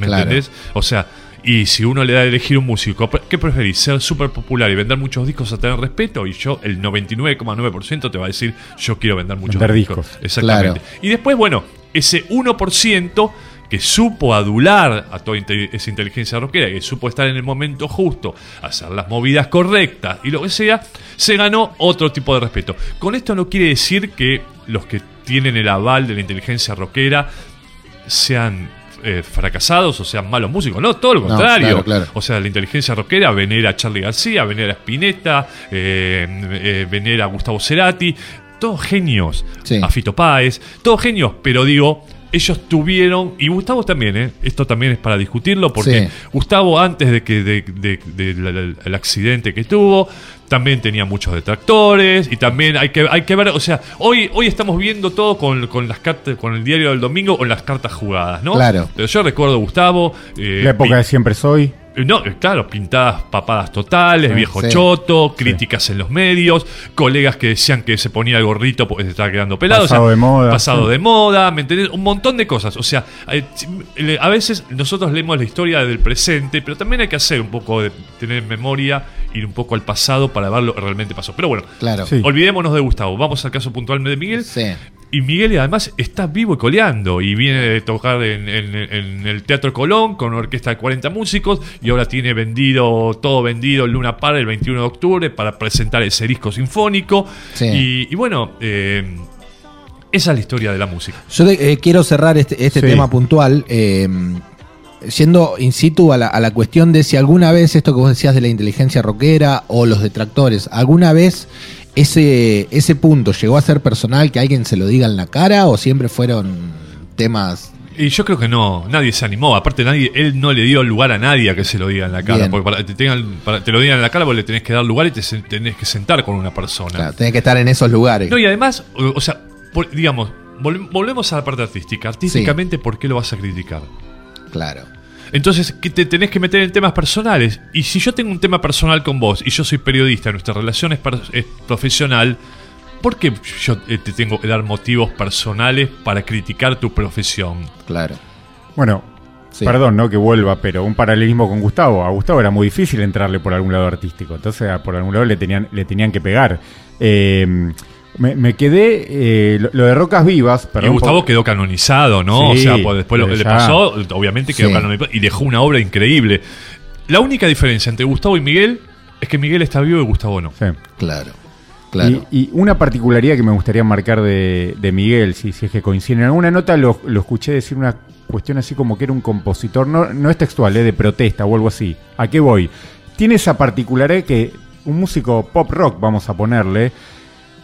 ¿Me Claro. entendés? O sea, y si uno le da a elegir un músico, ¿qué preferís? ¿Ser súper popular y vender muchos discos a tener respeto? Y yo, el 99,9% te va a decir, yo quiero vender muchos Vender discos. discos. Exactamente. Claro. Y después, bueno, ese 1% que supo adular a toda esa inteligencia rockera, que supo estar en el momento justo, hacer las movidas correctas y lo que sea, se ganó otro tipo de respeto. Con esto no quiere decir que los que tienen el aval de la inteligencia rockera sean eh, fracasados o sean malos músicos. No, todo lo No, contrario. claro, claro. O sea, la inteligencia rockera venera a Charlie García, venera a Spinetta, eh, eh, venera a Gustavo Cerati. Todos genios. Sí. A Fito Páez. Todos genios, pero digo, ellos tuvieron, y Gustavo también, ¿eh? esto también es para discutirlo, porque Sí. Gustavo antes de que de, de- de la- la- el accidente que tuvo, también tenía muchos detractores, y también hay que, hay que ver, o sea, hoy, hoy estamos viendo todo con, con las cartas, con el diario del domingo, con las cartas jugadas, ¿no? Claro. Pero yo recuerdo a Gustavo. eh, La época de siempre soy. No, eh, claro, pintadas papadas totales, viejo sí. choto, críticas en los medios, colegas que decían que se ponía el gorrito porque se estaba quedando pelado. Pasado de moda, Pasado sí. de moda, ¿me entendés? Un montón de cosas. O sea, eh, a veces nosotros leemos la historia del presente, pero también hay que hacer un poco de tener memoria, ir un poco al pasado para ver lo que realmente pasó. Pero bueno, Claro. Sí. olvidémonos de Gustavo. Vamos al caso puntual de Miguel. Y Miguel además está vivo y coleando y viene de tocar en, en- en el Teatro Colón con una orquesta de 40 músicos y ahora tiene vendido, todo vendido el Luna Par el 21 de octubre para presentar ese disco sinfónico. Sí. Y, y bueno, eh, esa es la historia de la música. Yo te- eh, quiero cerrar este, este Sí. tema puntual, eh, yendo in situ a la, a la cuestión de si alguna vez esto que vos decías de la inteligencia rockera o los detractores, alguna vez ese, ese punto llegó a ser personal, que alguien se lo diga en la cara o siempre fueron temas... Y yo creo que no, nadie se animó. Aparte, nadie, él no le dio lugar a nadie a que se lo diga en la cara. Bien. Porque para te, tengan, para- te lo digan en la cara, vos le tenés que dar lugar y te tenés que sentar con una persona. Claro, tenés que estar en esos lugares. No, y además, o, o sea, por- digamos, vol- volvemos a la parte artística. Artísticamente, ¿por qué lo vas a criticar? Claro. Entonces, que te tenés que meter en temas personales. Y si yo tengo un tema personal con vos y yo soy periodista, nuestra relación es, profesional, ¿por qué yo eh, te tengo que dar motivos personales para criticar tu profesión? Claro. Bueno, Sí. perdón, no que vuelva, pero un paralelismo con Gustavo. A Gustavo era muy difícil entrarle por algún lado artístico. Entonces, a- por algún lado le tenían, le tenían que pegar. Eh, me, me quedé. eh, lo, lo de Rocas Vivas, y perdón. Gustavo por- quedó canonizado, ¿no? Sí, o sea, pues después lo que le pasó, obviamente quedó Sí. canonizado y dejó una obra increíble. La única diferencia entre Gustavo y Miguel es que Miguel está vivo y Gustavo no. Sí. Claro. Claro. Y, y una particularidad que me gustaría marcar de, de Miguel, si, si es que coinciden. En alguna nota lo, lo escuché decir una cuestión así como que era un compositor, no, no es textual, es de protesta o algo así. ¿A qué voy? Tiene esa particularidad que un músico pop rock, vamos a ponerle,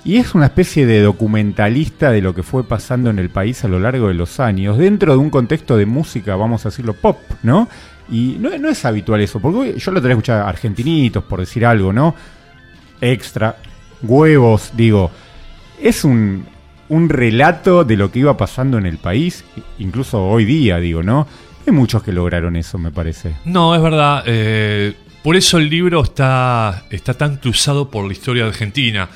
y es una especie de documentalista de lo que fue pasando en el país a lo largo de los años, dentro de un contexto de música, vamos a decirlo, pop, ¿no? Y no, es habitual eso, porque yo lo tenía escuchar argentinitos, por decir algo, ¿no? Extra, huevos, digo. Es un, un relato de lo que iba pasando en el país, incluso hoy día, digo, ¿no? Hay muchos que lograron eso, me parece. No, es verdad. eh, por eso el libro está, está tan cruzado por la historia Argentina.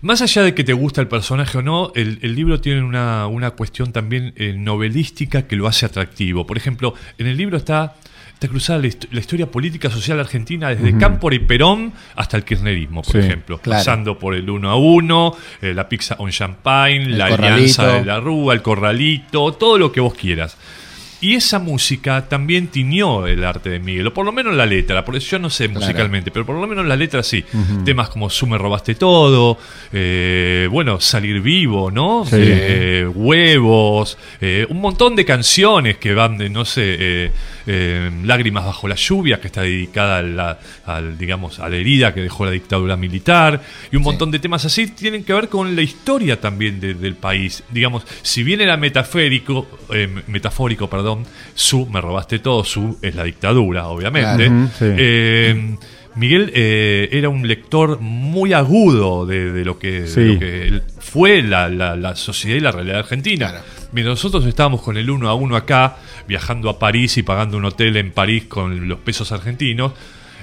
Más allá de que te gusta el personaje o no, el, el libro tiene una, una cuestión también eh, novelística que lo hace atractivo. Por ejemplo, en el libro está, está cruzada la, hist- la historia política social argentina desde Cámpora y Perón hasta el kirchnerismo, por Sí, ejemplo. claro. Pasando por el uno a uno, eh, la pizza on champagne, El la corralito. alianza de la Rúa, el corralito, todo lo que vos quieras. Y esa música también tiñó el arte de Miguel, o por lo menos la letra, porque yo no sé Claro. musicalmente, pero por lo menos la letra sí. Temas como Su me robaste todo, eh, bueno, Salir vivo, ¿no? Sí. Eh, huevos, eh, un montón de canciones que van de, no sé, eh, Lágrimas bajo la lluvia, que está dedicada a la, al, digamos, a la herida que dejó la dictadura militar, y un Sí. montón de temas así tienen que ver con la historia también de- del país. Digamos, si bien era metafórico, eh, metafórico, perdón, su me robaste todo, su es la dictadura, obviamente. Claro. Ujú, sí. Eh, Miguel eh, era un lector muy agudo de, de lo, que, de lo que fue la, la- la sociedad y la realidad argentina. Claro. Mientras nosotros estábamos con el uno a uno acá, viajando a París y pagando un hotel en París con los pesos argentinos,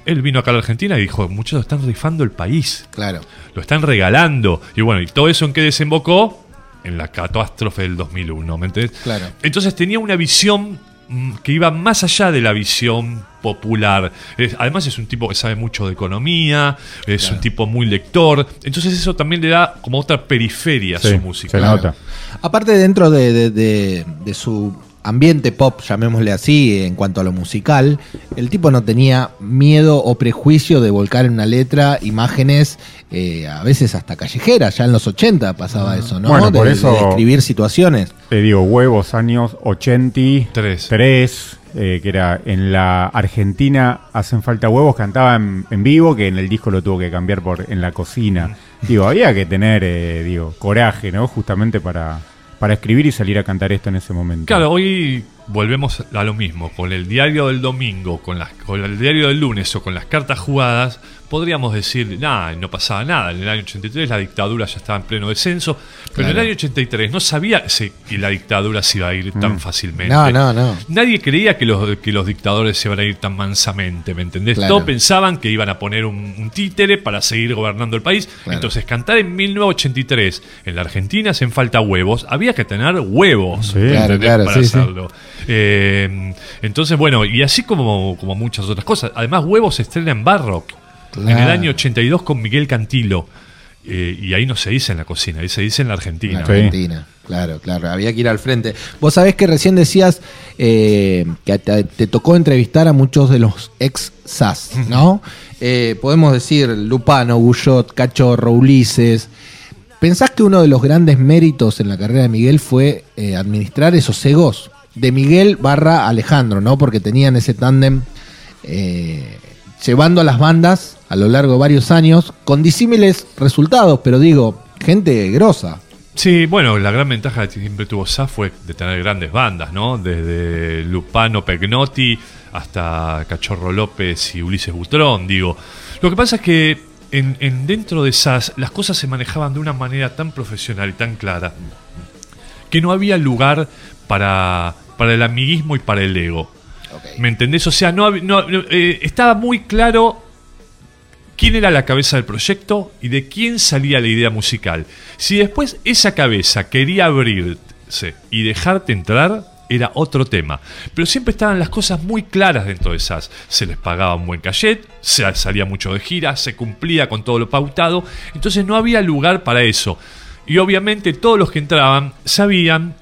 él vino acá a la Argentina y dijo, muchachos, están rifando el país Claro. lo están regalando. Y bueno, ¿y todo eso en qué desembocó? En la catástrofe del 2001, ¿me entendés? Claro. Entonces tenía una visión mm, que iba más allá de la visión popular. Es- además es un tipo que sabe mucho de economía, es Claro. un tipo muy lector. Entonces eso también le da como otra periferia a su música. se Claro. nota. Aparte, dentro de, de- de- de su ambiente pop, llamémosle así, en cuanto a lo musical, el tipo no tenía miedo o prejuicio de volcar en una letra imágenes, eh, a veces hasta callejeras, ya en los 80 pasaba eso, ¿no? Bueno, por de, eso- de describir situaciones. Te digo, huevos, años 83, Tres. eh, que era en la Argentina hacen falta huevos, cantaba en, en vivo, que en el disco lo tuvo que cambiar por en la cocina. Digo, había que tener, eh, digo, coraje, ¿no? Justamente para, para escribir y salir a cantar esto en ese momento. Claro, hoy volvemos a lo mismo. Con el diario del domingo, con, el diario del lunes o con las cartas jugadas, podríamos decir, nada, no pasaba nada. En el año 83 la dictadura ya estaba en pleno descenso, pero en el año 83 no sabía que la dictadura se iba a ir tan fácilmente. No, no, no. Nadie creía que los, que los dictadores se iban a ir tan mansamente, ¿me entendés? Claro. Todos pensaban que iban a poner un, un títere para seguir gobernando el país. Claro. Entonces, cantar en 1983 en la Argentina hacen falta huevos. Había que tener huevos para sí, sí. hacerlo. Eh, entonces, bueno, y así como, como muchas otras cosas. Además, huevos se estrena en Barrock en el año 82 con Miguel Cantilo. Eh, y ahí no se dice en la cocina, ahí se dice en la En Argentina. Sí. Argentina. Claro, claro, había que ir al frente. Vos sabés que recién decías eh, que te, te tocó entrevistar a muchos de los ex SAS, ¿no? Eh, podemos decir Lupano, Guyot, Cachorro, Ulises. ¿Pensás que uno de los grandes méritos en la carrera de Miguel fue administrar esos egos? De Miguel barra Alejandro, ¿no? Porque tenían ese tándem llevando a las bandas a lo largo de varios años con disímiles resultados, pero digo, gente grosa. Sí, bueno, la gran ventaja que siempre tuvo SA fue de tener grandes bandas, ¿no? Desde Lupano Pegnotti hasta Cachorro López y Ulises Butrón, digo. Lo que pasa es que en, en- dentro de SAS las cosas se manejaban de una manera tan profesional y tan clara que no había lugar para, para el amiguismo y para el ego. ¿Me entendés? O sea, no- no, eh, estaba muy claro quién era la cabeza del proyecto y de quién salía la idea musical. Si después esa cabeza quería abrirse y dejarte entrar, era otro tema. Pero siempre estaban las cosas muy claras dentro de esas. Se les pagaba un buen cachet, se salía mucho de gira, se cumplía con todo lo pautado, entonces no había lugar para eso. Y obviamente todos los que entraban sabían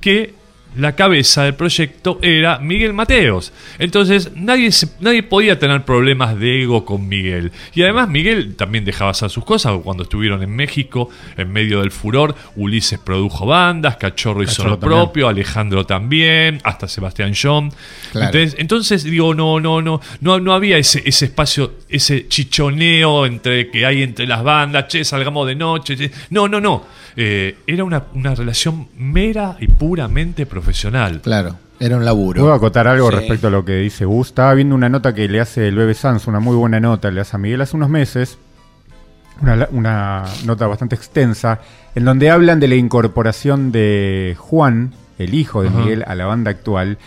que la cabeza del proyecto era Miguel Mateos. Entonces nadie, se- nadie podía tener problemas de ego con Miguel. Y además Miguel también dejaba hacer sus cosas. Cuando estuvieron en México, en medio del furor, Ulises produjo bandas, Cachorro hizo Cachorro lo también. propio, Alejandro también, hasta Sebastián John. Claro. Entonces, entonces, digo, no, no, no, no, no había ese, ese espacio, ese chichoneo entre que hay entre las bandas, che, salgamos de noche. che. No, no, no. Eh, era una, una relación mera y puramente profesional. Claro, era un laburo. ¿Puedo acotar algo Sí. respecto a lo que dice Gus? Estaba viendo una nota que le hace el Bebe Sanz, una muy buena nota, le hace a Miguel hace unos meses, una, una nota bastante extensa, en donde hablan de la incorporación de Juan, el hijo de Ajá. Miguel, a la banda actual,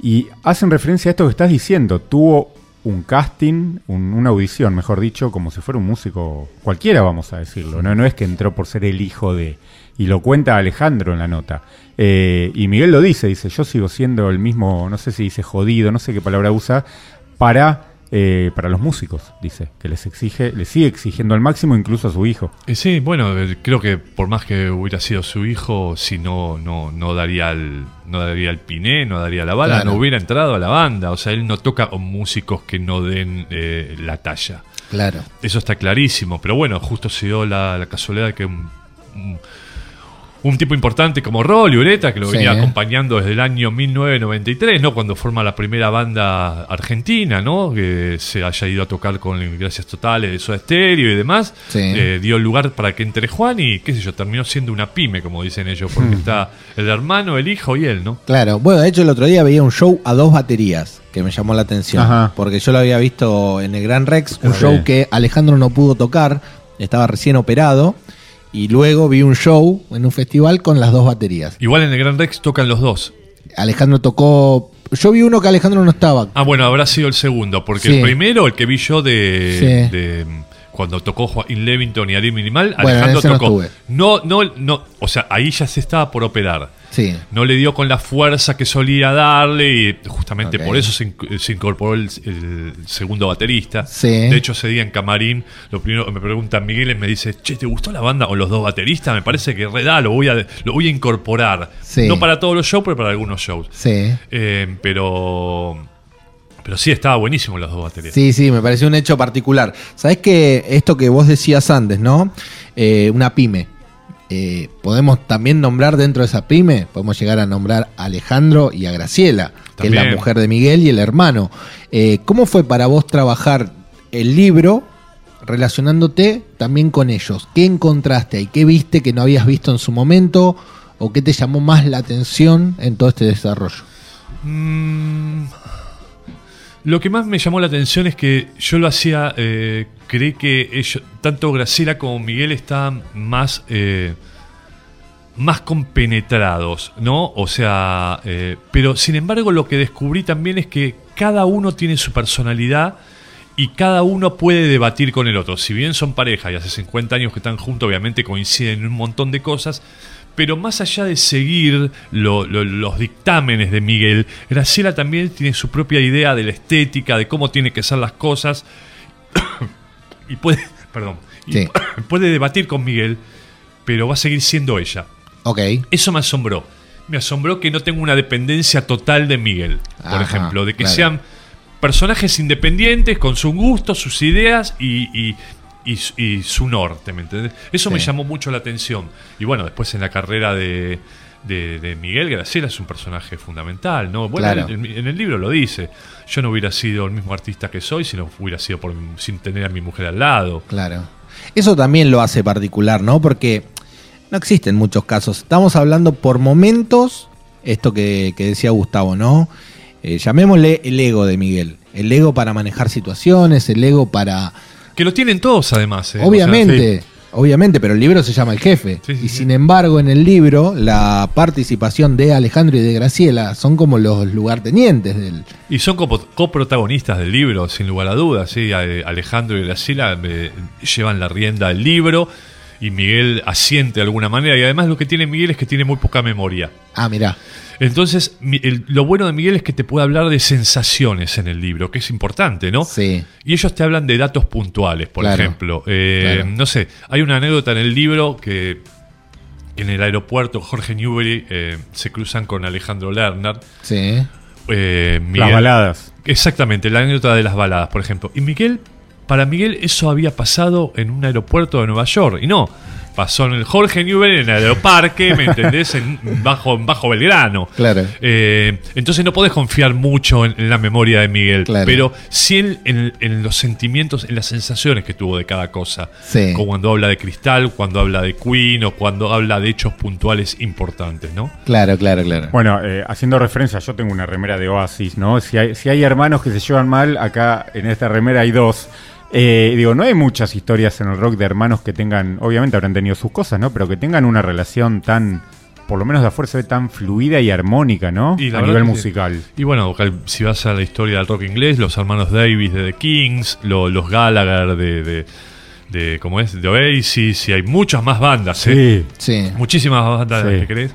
y hacen referencia a esto que estás diciendo. Tuvo un casting, un- una audición, mejor dicho, como si fuera un músico cualquiera, vamos a decirlo. No, no es que entró por ser el hijo de... Y lo cuenta Alejandro en la nota. Eh, y Miguel lo dice, dice, yo sigo siendo el mismo, no sé si dice jodido, no sé qué palabra usa, para, eh, para los músicos, dice, que les exige, les sigue exigiendo al máximo incluso a su hijo. Sí, bueno, eh, creo que por más que hubiera sido su hijo, si no, no, no daría el, no daría el piné, no daría la bala, Claro. no hubiera entrado a la banda. O sea, él no toca con músicos que no den eh, la talla. Claro. Eso está clarísimo, pero bueno, justo se dio la, la casualidad de que un, un- un tipo importante como Rolly Ureta, que lo Sí. venía acompañando desde el año 1993, ¿no? Cuando forma la primera banda argentina, ¿no? Que se haya ido a tocar con Gracias Totales de Soda Stereo y demás, Sí. eh, dio lugar para que entre Juan y, qué sé yo, terminó siendo una pyme, como dicen ellos, porque está el hermano, el hijo y él, ¿no? Claro, bueno, de hecho el otro día veía un show a dos baterías que me llamó la atención. Ajá. Porque yo lo había visto en el Gran Rex, un show que Alejandro no pudo tocar, estaba recién operado. Y luego vi un show en un festival con las dos baterías. Igual en el Gran Rex tocan los dos. Alejandro tocó. Yo vi uno que Alejandro no estaba. Ah, bueno, habrá sido el segundo, porque Sí. el primero, el que vi yo de, Sí. de, cuando tocó Joaquín Levington y Ari Minimal, Bueno, Alejandro no tocó. No, no, no, o sea, ahí ya se estaba por operar. Sí. No le dio con la fuerza que solía darle y justamente por eso se, inc- se incorporó el, el segundo baterista. Sí. De hecho, ese día en Camarín, lo primero que me pregunta Miguel es, me dice, che, ¿te gustó la banda con los dos bateristas? Me parece que reda, lo voy a, lo voy a incorporar. Sí. No para todos los shows, pero para algunos shows. Sí. Eh, pero... Pero sí, estaba buenísimo los dos baterías. Sí, sí, me pareció un hecho particular. Sabés que esto que vos decías antes, ¿no? Eh, una pyme. Eh, podemos también nombrar dentro de esa pyme, podemos llegar a nombrar a Alejandro y a Graciela, que es la mujer de Miguel y el hermano. Eh, ¿Cómo fue para vos trabajar el libro relacionándote también con ellos? ¿Qué encontraste ahí? ¿Qué viste que no habías visto en su momento? ¿O qué te llamó más la atención en todo este desarrollo? Mm, lo que más me llamó la atención es que yo lo hacía, eh, creí que ellos, tanto Graciela como Miguel estaban más, eh, más compenetrados, ¿no? O sea, eh, pero sin embargo lo que descubrí también es que cada uno tiene su personalidad y cada uno puede debatir con el otro. Si bien son pareja y hace 50 años que están juntos, obviamente coinciden en un montón de cosas, pero más allá de seguir lo- lo- los dictámenes de Miguel, Graciela también tiene su propia idea de la estética, de cómo tiene que ser las cosas, y puede, perdón, y puede debatir con Miguel, pero va a seguir siendo ella. Ok. Eso me asombró. Me asombró que no tenga una dependencia total de Miguel, por Ajá, ejemplo, de que claro. sean personajes independientes con sus gustos, sus ideas y, y- y su- y su norte, ¿me entendés? Eso me llamó mucho la atención. Y bueno, después en la carrera de, de- de Miguel Graciela es un personaje fundamental, ¿no? Bueno, Claro. en, en el libro lo dice. Yo no hubiera sido el mismo artista que soy si no hubiera sido por, sin tener a mi mujer al lado. Claro. Eso también lo hace particular, ¿no? Porque no existen muchos casos. Estamos hablando por momentos, esto que, que decía Gustavo, ¿no? Eh, llamémosle el ego de Miguel. El ego para manejar situaciones, el ego para... Que lo tienen todos además. ¿eh? O sea, obviamente, obviamente, pero el libro se llama El Jefe. Sí, sí, y sin embargo, en el libro, la participación de Alejandro y de Graciela son como los lugartenientes del... Y son coprotagonistas del libro, sin lugar a dudas. ¿sí? A- Alejandro y Graciela eh, llevan la rienda del libro y Miguel asiente de alguna manera. Y además lo que tiene Miguel es que tiene muy poca memoria. Ah, mirá. Entonces, mi- el- lo bueno de Miguel es que te puede hablar de sensaciones en el libro, que es importante, ¿no? Sí. Y ellos te hablan de datos puntuales, por Claro, ejemplo. Eh, claro. No sé, hay una anécdota en el libro que en el aeropuerto Jorge Newbery eh, se cruzan con Alejandro Lerner. Sí. Eh, Las baladas. Exactamente, la anécdota de las baladas, por ejemplo. Y Miguel, para Miguel eso había pasado en un aeropuerto de Nueva York. Y no, pasó en el Jorge Newbery, en el aeroparque, ¿me entendés? En bajo, en bajo Belgrano. Claro. Eh, entonces no podés confiar mucho en, en la memoria de Miguel, Claro. pero sí en, en- en los sentimientos, en las sensaciones que tuvo de cada cosa. Sí. Como cuando habla de Cristal, cuando habla de Queen o cuando habla de hechos puntuales importantes, ¿no? Claro, claro, claro. Bueno, eh, haciendo referencia, yo tengo una remera de Oasis, ¿no? Si hay, si hay hermanos que se llevan mal, acá en esta remera hay dos. Eh, digo, no hay muchas historias en el rock de hermanos que tengan, obviamente habrán tenido sus cosas, ¿no? Pero que tengan una relación tan, por lo menos de afuera se ve tan fluida y armónica, ¿no? Y a nivel sí. musical. Y bueno, si vas a la historia del rock inglés, los hermanos Davis de The Kings, lo- los Gallagher de, de, de- ¿cómo es? De Oasis, y hay muchas más bandas, ¿eh? Sí. Sí. Muchísimas más bandas Sí. que crees.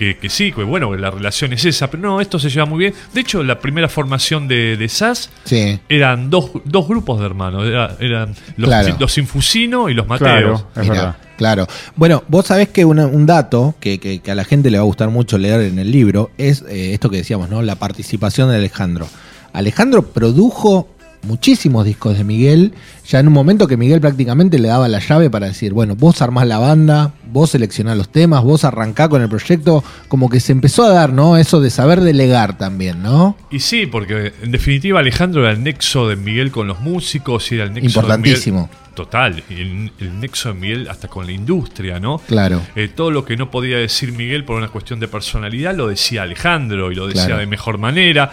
Que, que sí, que bueno, que la relación es esa, pero no, esto se lleva muy bien. De hecho, la primera formación de, de SAS Sí. eran dos, dos grupos de hermanos, era- eran los, Claro. los Infusino y los Claro, Mateos. es Mirá, verdad. Claro. Bueno, vos sabés que una- un dato que, que- que a la gente le va a gustar mucho leer en el libro es eh, esto que decíamos, ¿no? La participación de Alejandro. Alejandro produjo muchísimos discos de Miguel, ya en un momento que Miguel prácticamente le daba la llave para decir, bueno, vos armás la banda, vos seleccionás los temas, vos arrancá con el proyecto, como que se empezó a dar, ¿no? Eso de saber delegar también, ¿no? Y sí, porque en definitiva Alejandro era el nexo de Miguel con los músicos era el nexo Importantísimo. de Miguel. Total, el, el nexo de Miguel hasta con la industria, ¿no? Claro. Eh, todo lo que no podía decir Miguel por una cuestión de personalidad lo decía Alejandro y lo decía Claro. de mejor manera.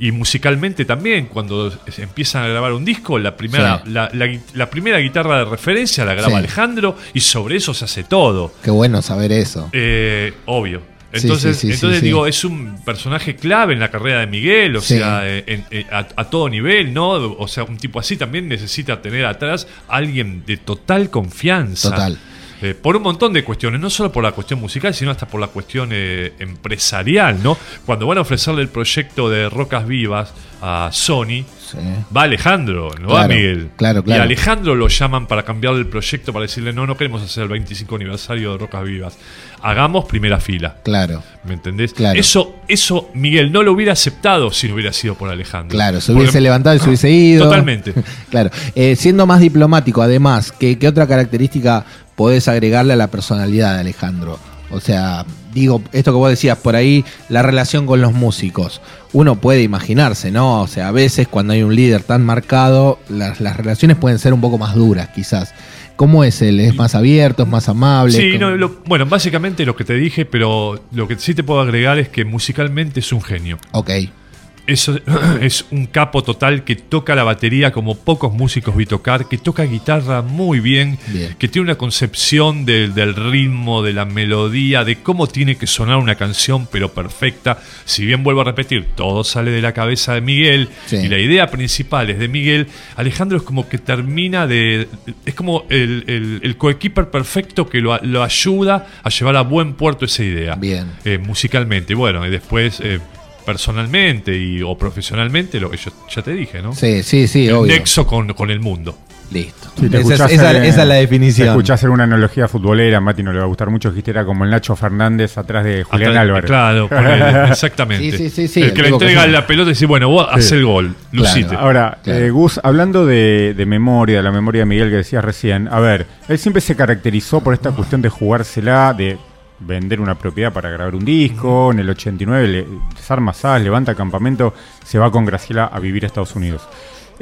Y musicalmente también, cuando empiezan a grabar un disco, la primera, Sí. la, la gui- la primera guitarra de referencia la graba Sí. Alejandro y sobre eso se hace todo. Qué bueno saber eso. Eh, obvio. Entonces, sí, sí, entonces digo, es un personaje clave en la carrera de Miguel, o sea, eh, en- eh, a, a todo nivel, ¿no? O sea, un tipo así también necesita tener atrás a alguien de total confianza. Total. Eh, por un montón de cuestiones, no solo por la cuestión musical, sino hasta por la cuestión eh, empresarial, ¿no? Cuando van a ofrecerle el proyecto de Rocas Vivas a Sony, Sí. va Alejandro, no va Miguel. claro, Y claro. a Alejandro lo llaman para cambiarle el proyecto, para decirle, no, no queremos hacer el 25 aniversario de Rocas Vivas. Hagamos primera fila. Claro, ¿Me entendés? Claro. Eso, eso Miguel no lo hubiera aceptado si no hubiera sido por Alejandro. claro, se hubiese levantado y se hubiese ido. Totalmente. Claro, Eh, siendo más diplomático, además, ¿qué, qué otra característica podés agregarle a la personalidad de Alejandro? O sea, digo, esto que vos decías, por ahí la relación con los músicos. Uno puede imaginarse, ¿no? O sea, a veces cuando hay un líder tan marcado, las, las relaciones pueden ser un poco más duras, quizás. ¿Cómo es él? ¿Es más abierto, es más amable? Sí, ¿Cómo- no, lo- bueno, básicamente lo que te dije, pero lo que sí te puedo agregar es que musicalmente es un genio. Ok, Eso es un capo total que toca la batería como pocos músicos vi tocar, que toca guitarra muy bien, Bien. que tiene una concepción del, del ritmo, de la melodía, de cómo tiene que sonar una canción, pero perfecta. Si bien vuelvo a repetir, todo sale de la cabeza de Miguel Sí. y la idea principal es de Miguel, Alejandro es como que termina de... Es como el, el, el coequiper perfecto que lo, lo ayuda a llevar a buen puerto esa idea Bien. eh, musicalmente. Bueno, y después eh, personalmente y, o profesionalmente, lo que yo ya te dije, ¿no? sí, sí, sí, El obvio. nexo con, con el mundo. Listo. Te esa, es, escuchás esa- es la Te definición. escuchás hacer una analogía futbolera, a Mati no le va a gustar mucho, dijiste era como el Nacho Fernández atrás de Julián Atrás- Álvarez. Claro, ponele, exactamente. Sí, sí, sí, sí, el el que le que entrega sí. la pelota y dice, bueno, vos haz Sí. el gol, lucite. Ahora, Claro. eh, Gus, hablando de, de memoria, de la memoria de Miguel que decías recién, a ver, él siempre se caracterizó por esta cuestión de jugársela, de vender una propiedad para grabar un disco, en el 89 le desarma SAS, levanta campamento, se va con Graciela a vivir a Estados Unidos.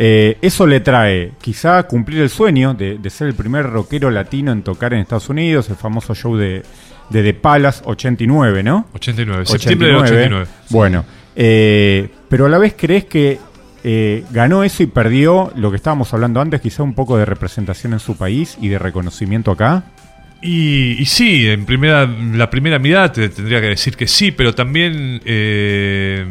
Eh, eso le trae quizá cumplir el sueño de, de ser el primer rockero latino en tocar en Estados Unidos, el famoso show de, de The Palace 89, ¿no? 89, septiembre del 89. Bueno, eh, pero a la vez crees que eh, ganó eso y perdió lo que estábamos hablando antes, quizá un poco de representación en su país y de reconocimiento acá. Y, y sí, en primera, la primera mirada te tendría que decir que sí, pero también eh,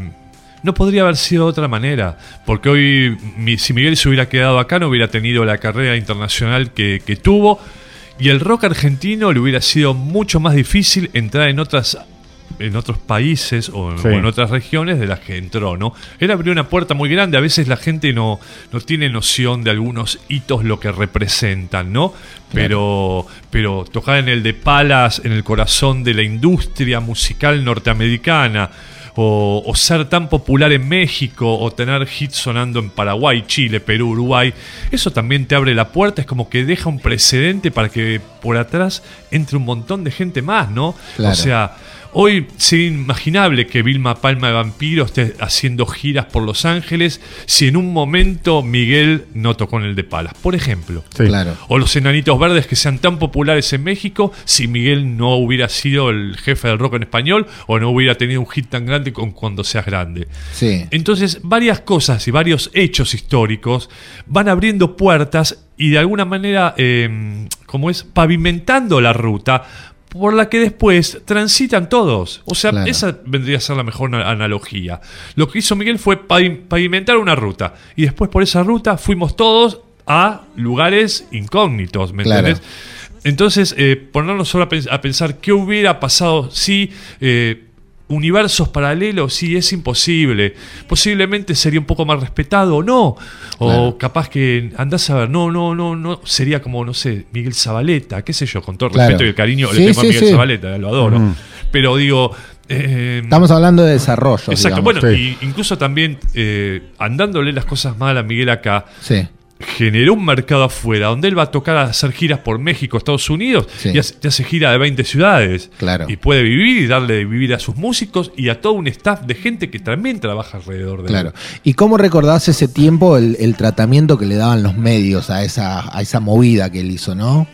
no podría haber sido de otra manera. Porque hoy, mi- si Miguel se hubiera quedado acá, no hubiera tenido la carrera internacional que, que tuvo. Y el rock argentino le hubiera sido mucho más difícil entrar en otras en otros países o, Sí. o en otras regiones de las que entró, ¿no? Él abrió una puerta muy grande, a veces la gente no, no tiene noción de algunos hitos lo que representan, ¿no? Pero, pero tocar en el de Palas, en el corazón de la industria musical norteamericana, o, o ser tan popular en México, o tener hits sonando en Paraguay, Chile, Perú, Uruguay, eso también te abre la puerta, es como que deja un precedente para que por atrás entre un montón de gente más, ¿no? Claro. O sea, Hoy sería inimaginable que Vilma Palma de Vampiro esté haciendo giras por Los Ángeles si en un momento Miguel no tocó en el de Palas, por ejemplo. Sí. Claro. O los enanitos verdes que sean tan populares en México si Miguel no hubiera sido el jefe del rock en español o no hubiera tenido un hit tan grande con cuando seas grande. Sí. Entonces, varias cosas y varios hechos históricos van abriendo puertas y de alguna manera, eh, como es, pavimentando la ruta por la que después transitan todos. O sea, Claro. esa vendría a ser la mejor na- analogía. Lo que hizo Miguel fue pavi- pavimentar una ruta y después por esa ruta fuimos todos a lugares incógnitos, ¿me Claro. entendés? Entonces, eh, ponernos solo a, pens- a pensar qué hubiera pasado si eh, universos paralelos, sí, es imposible. Posiblemente sería un poco más respetado o no. O Claro. capaz que andás a ver, no, no, no, no, sería como, no sé, Miguel Zabaleta, qué sé yo, con todo el Claro. respeto y el cariño Sí, le tengo a Miguel sí. Zabaleta, lo adoro. Ujú. Pero digo. eh, Estamos hablando de desarrollo. Exacto, digamos. bueno, y incluso también eh, andándole las cosas mal a Miguel acá, Sí. Generó un mercado afuera donde él va a tocar a hacer giras por México, Estados Unidos Sí. y hace, hace gira de 20 ciudades. Claro. Y puede vivir y darle de vivir a sus músicos y a todo un staff de gente que también trabaja alrededor de Claro. él. ¿Y cómo recordás ese tiempo el, el tratamiento que le daban los medios a esa, a esa movida que él hizo, no?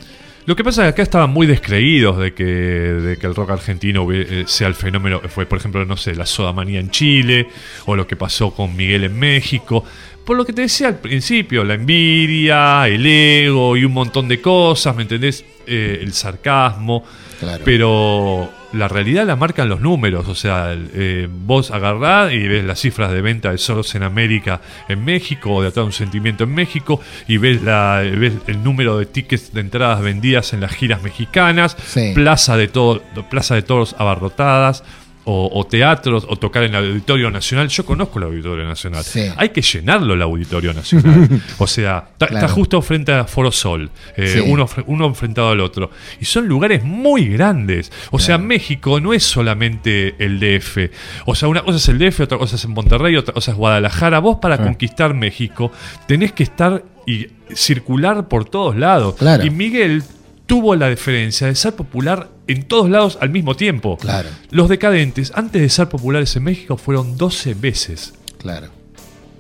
Lo que pasa es que acá estaban muy descreídos de que, de que el rock argentino eh, sea el fenómeno. Fue, por ejemplo, no sé, la soda manía en Chile o lo que pasó con Miguel en México. Por lo que te decía al principio, la envidia, el ego y un montón de cosas, ¿me entendés? Eh, el sarcasmo. Claro. Pero la realidad la marcan los números. O sea, eh, vos agarrás y ves las cifras de venta de Soros en América, en México, o de Atado un Sentimiento en México, y ves, la, ves el número de tickets de entradas vendidas en las giras mexicanas, Sí. plaza, de todo, plaza de toros abarrotadas. O, o teatros, o tocar en el Auditorio Nacional. Yo conozco el Auditorio Nacional. Sí. Hay que llenarlo el Auditorio Nacional. o sea, está, Claro. justo frente a Foro Sol, eh, Sí. uno, uno enfrentado al otro. Y son lugares muy grandes. O sea, México no es solamente el DF. O sea, una cosa es el DF, otra cosa es en Monterrey, otra cosa es Guadalajara. Vos para Sí. conquistar México tenés que estar y circular por todos lados. Claro. Y Miguel tuvo la diferencia de ser popular en todos lados al mismo tiempo. Claro. Los decadentes, antes de ser populares en México, fueron 12 veces. Claro.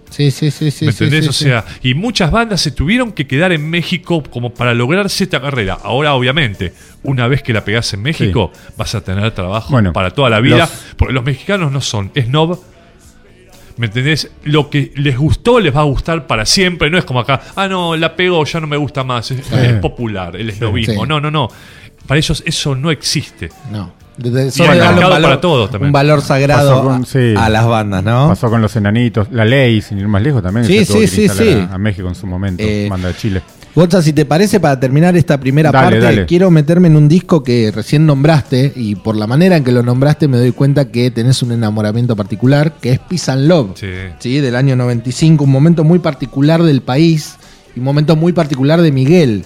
Sí, sí, sí, sí. ¿Me sí, entendés? sí, o sea, y muchas bandas se tuvieron que quedar en México como para lograr cierta carrera. Ahora, obviamente, una vez que la pegás en México, vas a tener trabajo Bueno, para toda la vida. los- Porque los mexicanos no son snob. ¿Me entendés? Lo que les gustó les va a gustar para siempre. No es como acá, ah, no, la pegó, ya no me gusta más. Es, es popular, el snobismo. No, no, no. Para ellos eso no existe. No. De- de- Y solo hay darle mercado para todos también. Un valor sagrado con- a- sí. a, las bandas, ¿no? Pasó con los enanitos, la ley, sin ir más lejos también. Sí, sí, sí, sí. A, a México en su momento, Eh, manda de Chile. Gonza, si te parece, para terminar esta primera Dale, parte, dale. quiero meterme en un disco que recién nombraste y por la manera en que lo nombraste me doy cuenta que tenés un enamoramiento particular, que es Peace and Love, Sí. ¿sí? del año 95, un momento muy particular del país un momento muy particular de Miguel,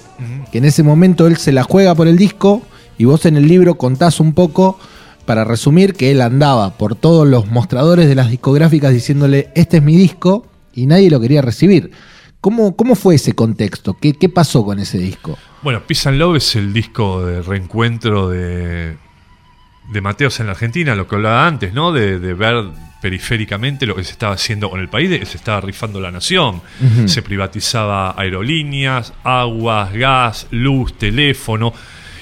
que en ese momento él se la juega por el disco y vos en el libro contás un poco, para resumir, que él andaba por todos los mostradores de las discográficas diciéndole, este es mi disco, y nadie lo quería recibir. ¿Cómo, cómo fue ese contexto? ¿Qué, ¿Qué pasó con ese disco? Bueno, Peace and Love es el disco de reencuentro de, de Mateos en la Argentina, lo que hablaba antes, ¿no? De, de ver periféricamente lo que se estaba haciendo con el país, se estaba rifando la nación. Se privatizaba aerolíneas, aguas, gas, luz, teléfono.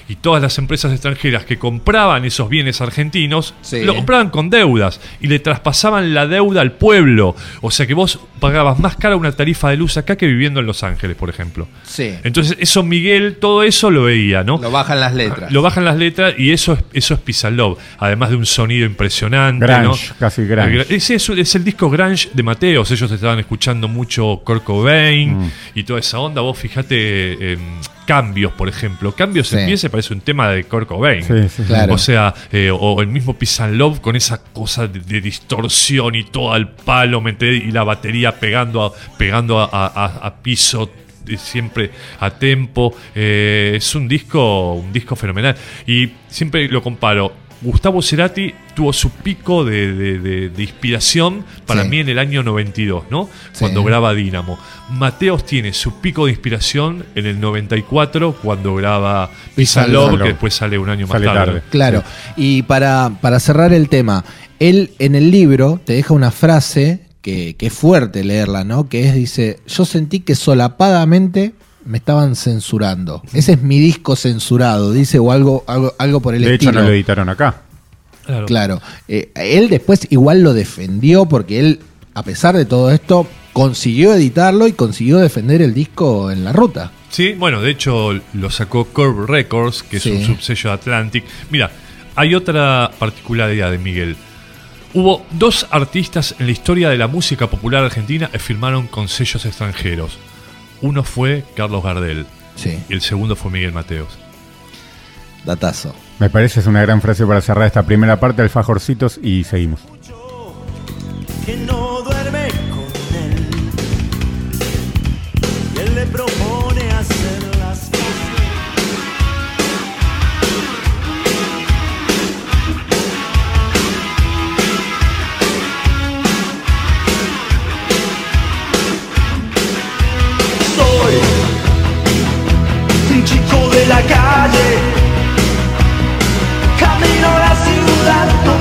Y todas las empresas extranjeras que compraban esos bienes argentinos Sí. lo compraban con deudas y le traspasaban la deuda al pueblo. O sea que vos pagabas más cara una tarifa de luz acá que viviendo en Los Ángeles, por ejemplo. Sí. Entonces, eso Miguel, todo eso lo veía, ¿no? Lo bajan las letras. Lo bajan las letras y eso es, eso es Peace and Love. Además de un sonido impresionante. Grunge, ¿no? casi grunge. Eh, Ese es, es el disco Grunge de Mateos. Ellos estaban escuchando mucho Kurt Cobain Mm. y toda esa onda. Vos fijate en Cambios, por ejemplo. Cambios Sí. empieza y parece un tema de Kurt Cobain. Sí, sí, sí. Claro. O sea, eh, o el mismo Peace and Love con esa cosa de, de distorsión y todo al palo. Y la batería pegando a, pegando a, a- a piso eh, siempre a tempo. Eh, es un disco, un disco fenomenal. Y siempre lo comparo. Gustavo Cerati tuvo su pico de, de- de- de inspiración para Sí. mí en el año 92, ¿no? Sí. Cuando graba Dínamo. Mateos tiene su pico de inspiración en el 94 cuando graba and Love, que después sale un año más tarde. tarde. Claro. Y para, para cerrar el tema, él en el libro te deja una frase que, que es fuerte leerla, ¿no? Que es, dice, yo sentí que solapadamente me estaban censurando. Ese es mi disco censurado, dice, o algo, algo, algo por el De hecho, estilo. no lo editaron acá. Claro. Claro. Eh, él después igual lo defendió porque él, a pesar de todo esto, consiguió editarlo y consiguió defender el disco en la ruta. Sí, bueno, de hecho lo sacó Curve Records, que es Sí. un subsello de Atlantic. Mira, hay otra particularidad de Miguel. Hubo dos artistas en la historia de la música popular argentina que firmaron con sellos extranjeros. Uno fue Carlos Gardel Sí, y el segundo fue Miguel Mateos. datazo. Me parece es una gran frase para cerrar esta primera parte, alfajorcitos, y seguimos. que no duerme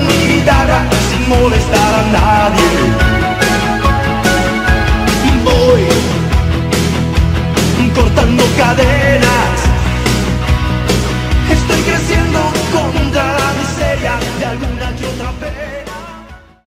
mi sin molestar a nadie. Voy cortando cadenas